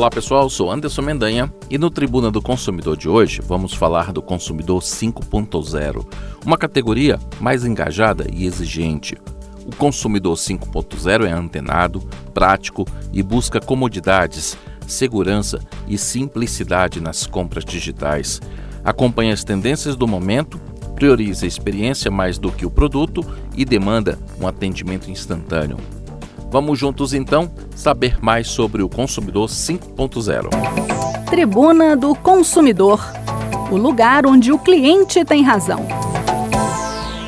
Olá pessoal, sou Anderson Mendanha e no Tribuna do Consumidor de hoje vamos falar do Consumidor 5.0, uma categoria mais engajada e exigente. O Consumidor 5.0 é antenado, prático e busca comodidades, segurança e simplicidade nas compras digitais. Acompanha as tendências do momento, prioriza a experiência mais do que o produto e demanda um atendimento instantâneo. Vamos juntos então saber mais sobre o Consumidor 5.0. Tribuna do Consumidor o lugar onde o cliente tem razão.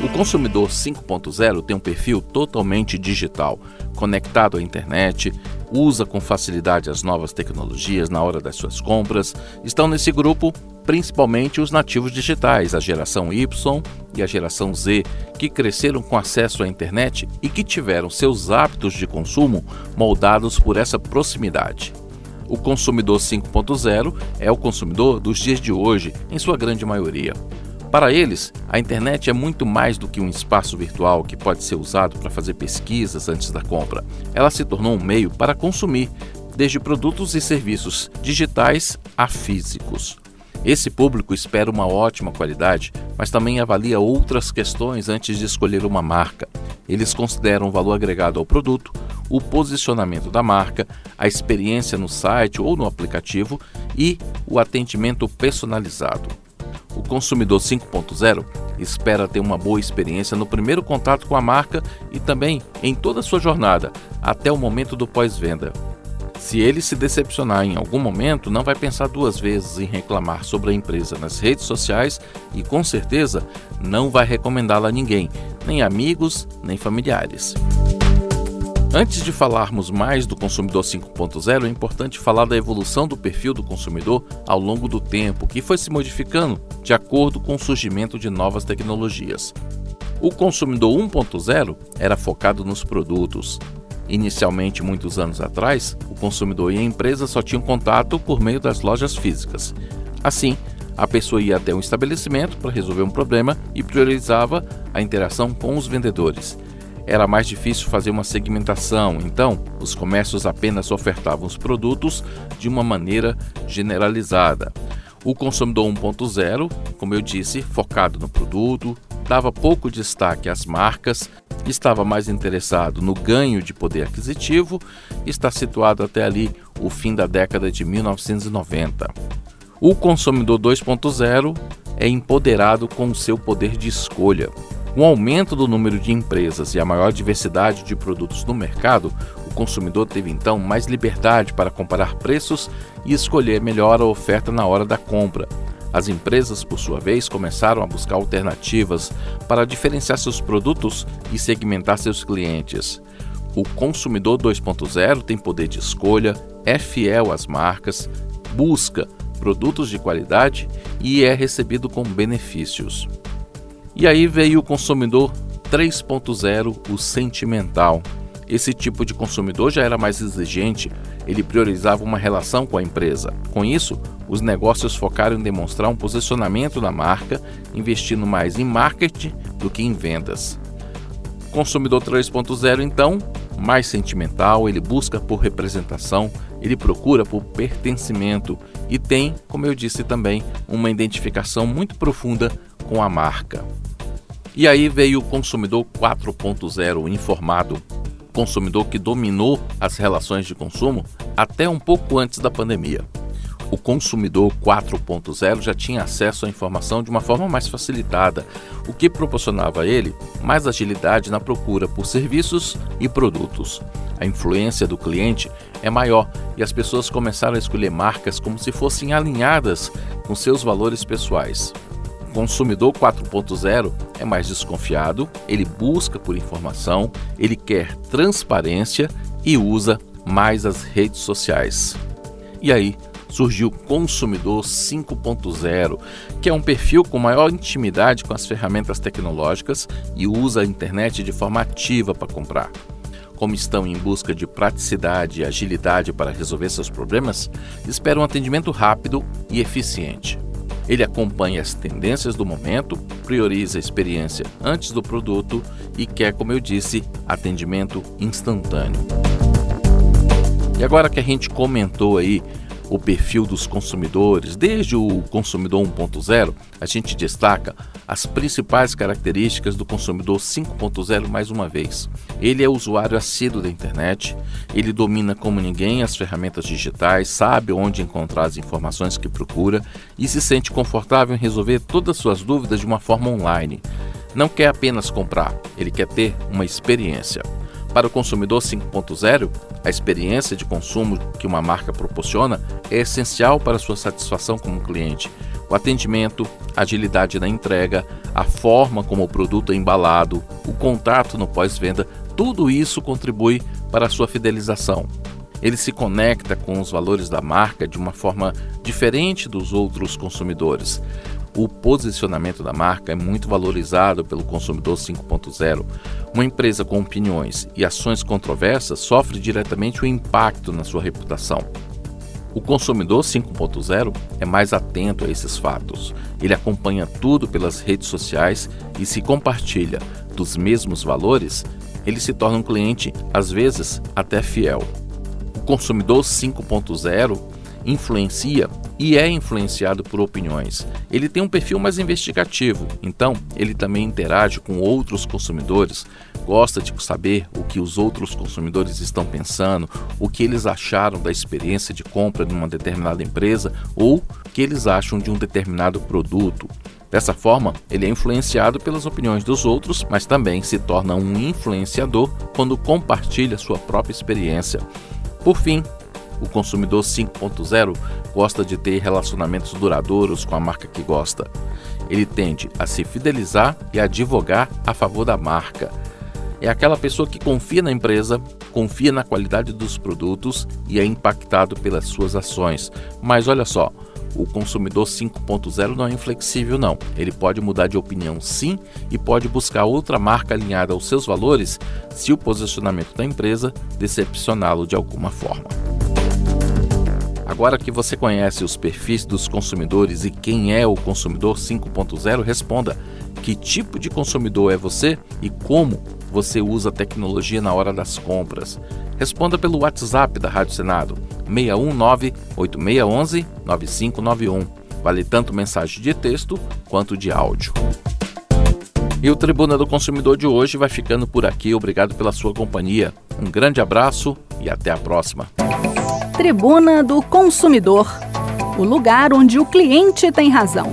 O Consumidor 5.0 tem um perfil totalmente digital, conectado à internet, usa com facilidade as novas tecnologias na hora das suas compras. Estão nesse grupo principalmente os nativos digitais, a geração Y e a geração Z, que cresceram com acesso à internet e que tiveram seus hábitos de consumo moldados por essa proximidade. O consumidor 5.0 é o consumidor dos dias de hoje, em sua grande maioria. Para eles, a internet é muito mais do que um espaço virtual que pode ser usado para fazer pesquisas antes da compra. Ela se tornou um meio para consumir, desde produtos e serviços digitais a físicos. Esse público espera uma ótima qualidade, mas também avalia outras questões antes de escolher uma marca. Eles consideram o valor agregado ao produto, o posicionamento da marca, a experiência no site ou no aplicativo e o atendimento personalizado. O consumidor 5.0 espera ter uma boa experiência no primeiro contato com a marca e também em toda a sua jornada, até o momento do pós-venda. Se ele se decepcionar em algum momento, não vai pensar duas vezes em reclamar sobre a empresa nas redes sociais e com certeza não vai recomendá-la a ninguém, nem amigos, nem familiares. Antes de falarmos mais do consumidor 5.0, é importante falar da evolução do perfil do consumidor ao longo do tempo, que foi se modificando de acordo com o surgimento de novas tecnologias. O consumidor 1.0 era focado nos produtos, Inicialmente, muitos anos atrás, o consumidor e a empresa só tinham contato por meio das lojas físicas. Assim, a pessoa ia até um estabelecimento para resolver um problema e priorizava a interação com os vendedores. Era mais difícil fazer uma segmentação, então os comércios apenas ofertavam os produtos de uma maneira generalizada. O consumidor 1.0, como eu disse, focado no produto, dava pouco destaque às marcas estava mais interessado no ganho de poder aquisitivo está situado até ali o fim da década de 1990. O consumidor 2.0 é empoderado com o seu poder de escolha. Com o aumento do número de empresas e a maior diversidade de produtos no mercado, o consumidor teve então mais liberdade para comparar preços e escolher melhor a oferta na hora da compra. As empresas, por sua vez, começaram a buscar alternativas para diferenciar seus produtos e segmentar seus clientes. O consumidor 2.0 tem poder de escolha, é fiel às marcas, busca produtos de qualidade e é recebido com benefícios. E aí veio o consumidor 3.0, o sentimental. Esse tipo de consumidor já era mais exigente, ele priorizava uma relação com a empresa. Com isso, os negócios focaram em demonstrar um posicionamento da marca, investindo mais em marketing do que em vendas. Consumidor 3.0, então, mais sentimental, ele busca por representação, ele procura por pertencimento e tem, como eu disse também, uma identificação muito profunda com a marca. E aí veio o consumidor 4.0 informado, consumidor que dominou as relações de consumo até um pouco antes da pandemia o consumidor 4.0 já tinha acesso à informação de uma forma mais facilitada, o que proporcionava a ele mais agilidade na procura por serviços e produtos. A influência do cliente é maior e as pessoas começaram a escolher marcas como se fossem alinhadas com seus valores pessoais. O consumidor 4.0 é mais desconfiado, ele busca por informação, ele quer transparência e usa mais as redes sociais. E aí, surgiu Consumidor 5.0, que é um perfil com maior intimidade com as ferramentas tecnológicas e usa a internet de forma ativa para comprar. Como estão em busca de praticidade e agilidade para resolver seus problemas, esperam um atendimento rápido e eficiente. Ele acompanha as tendências do momento, prioriza a experiência antes do produto e quer, como eu disse, atendimento instantâneo. E agora que a gente comentou aí o perfil dos consumidores, desde o consumidor 1.0, a gente destaca as principais características do consumidor 5.0 mais uma vez. Ele é usuário assíduo da internet, ele domina como ninguém as ferramentas digitais, sabe onde encontrar as informações que procura e se sente confortável em resolver todas as suas dúvidas de uma forma online. Não quer apenas comprar, ele quer ter uma experiência. Para o consumidor 5.0, a experiência de consumo que uma marca proporciona é essencial para sua satisfação como cliente. O atendimento, a agilidade na entrega, a forma como o produto é embalado, o contato no pós-venda, tudo isso contribui para a sua fidelização. Ele se conecta com os valores da marca de uma forma diferente dos outros consumidores. O posicionamento da marca é muito valorizado pelo consumidor 5.0. Uma empresa com opiniões e ações controversas sofre diretamente o impacto na sua reputação. O consumidor 5.0 é mais atento a esses fatos. Ele acompanha tudo pelas redes sociais e se compartilha dos mesmos valores, ele se torna um cliente, às vezes, até fiel. O consumidor 5.0 influencia e é influenciado por opiniões. Ele tem um perfil mais investigativo, então ele também interage com outros consumidores, gosta de saber o que os outros consumidores estão pensando, o que eles acharam da experiência de compra de uma determinada empresa ou o que eles acham de um determinado produto. Dessa forma, ele é influenciado pelas opiniões dos outros, mas também se torna um influenciador quando compartilha sua própria experiência. Por fim, o consumidor 5.0 gosta de ter relacionamentos duradouros com a marca que gosta. Ele tende a se fidelizar e advogar a favor da marca. É aquela pessoa que confia na empresa, confia na qualidade dos produtos e é impactado pelas suas ações. Mas olha só, o consumidor 5.0 não é inflexível, não. Ele pode mudar de opinião sim e pode buscar outra marca alinhada aos seus valores se o posicionamento da empresa decepcioná-lo de alguma forma. Agora que você conhece os perfis dos consumidores e quem é o consumidor 5.0, responda: que tipo de consumidor é você e como você usa a tecnologia na hora das compras? Responda pelo WhatsApp da Rádio Senado, 619-8611-9591. Vale tanto mensagem de texto quanto de áudio. E o Tribuna do Consumidor de hoje vai ficando por aqui. Obrigado pela sua companhia. Um grande abraço e até a próxima. Tribuna do Consumidor o lugar onde o cliente tem razão.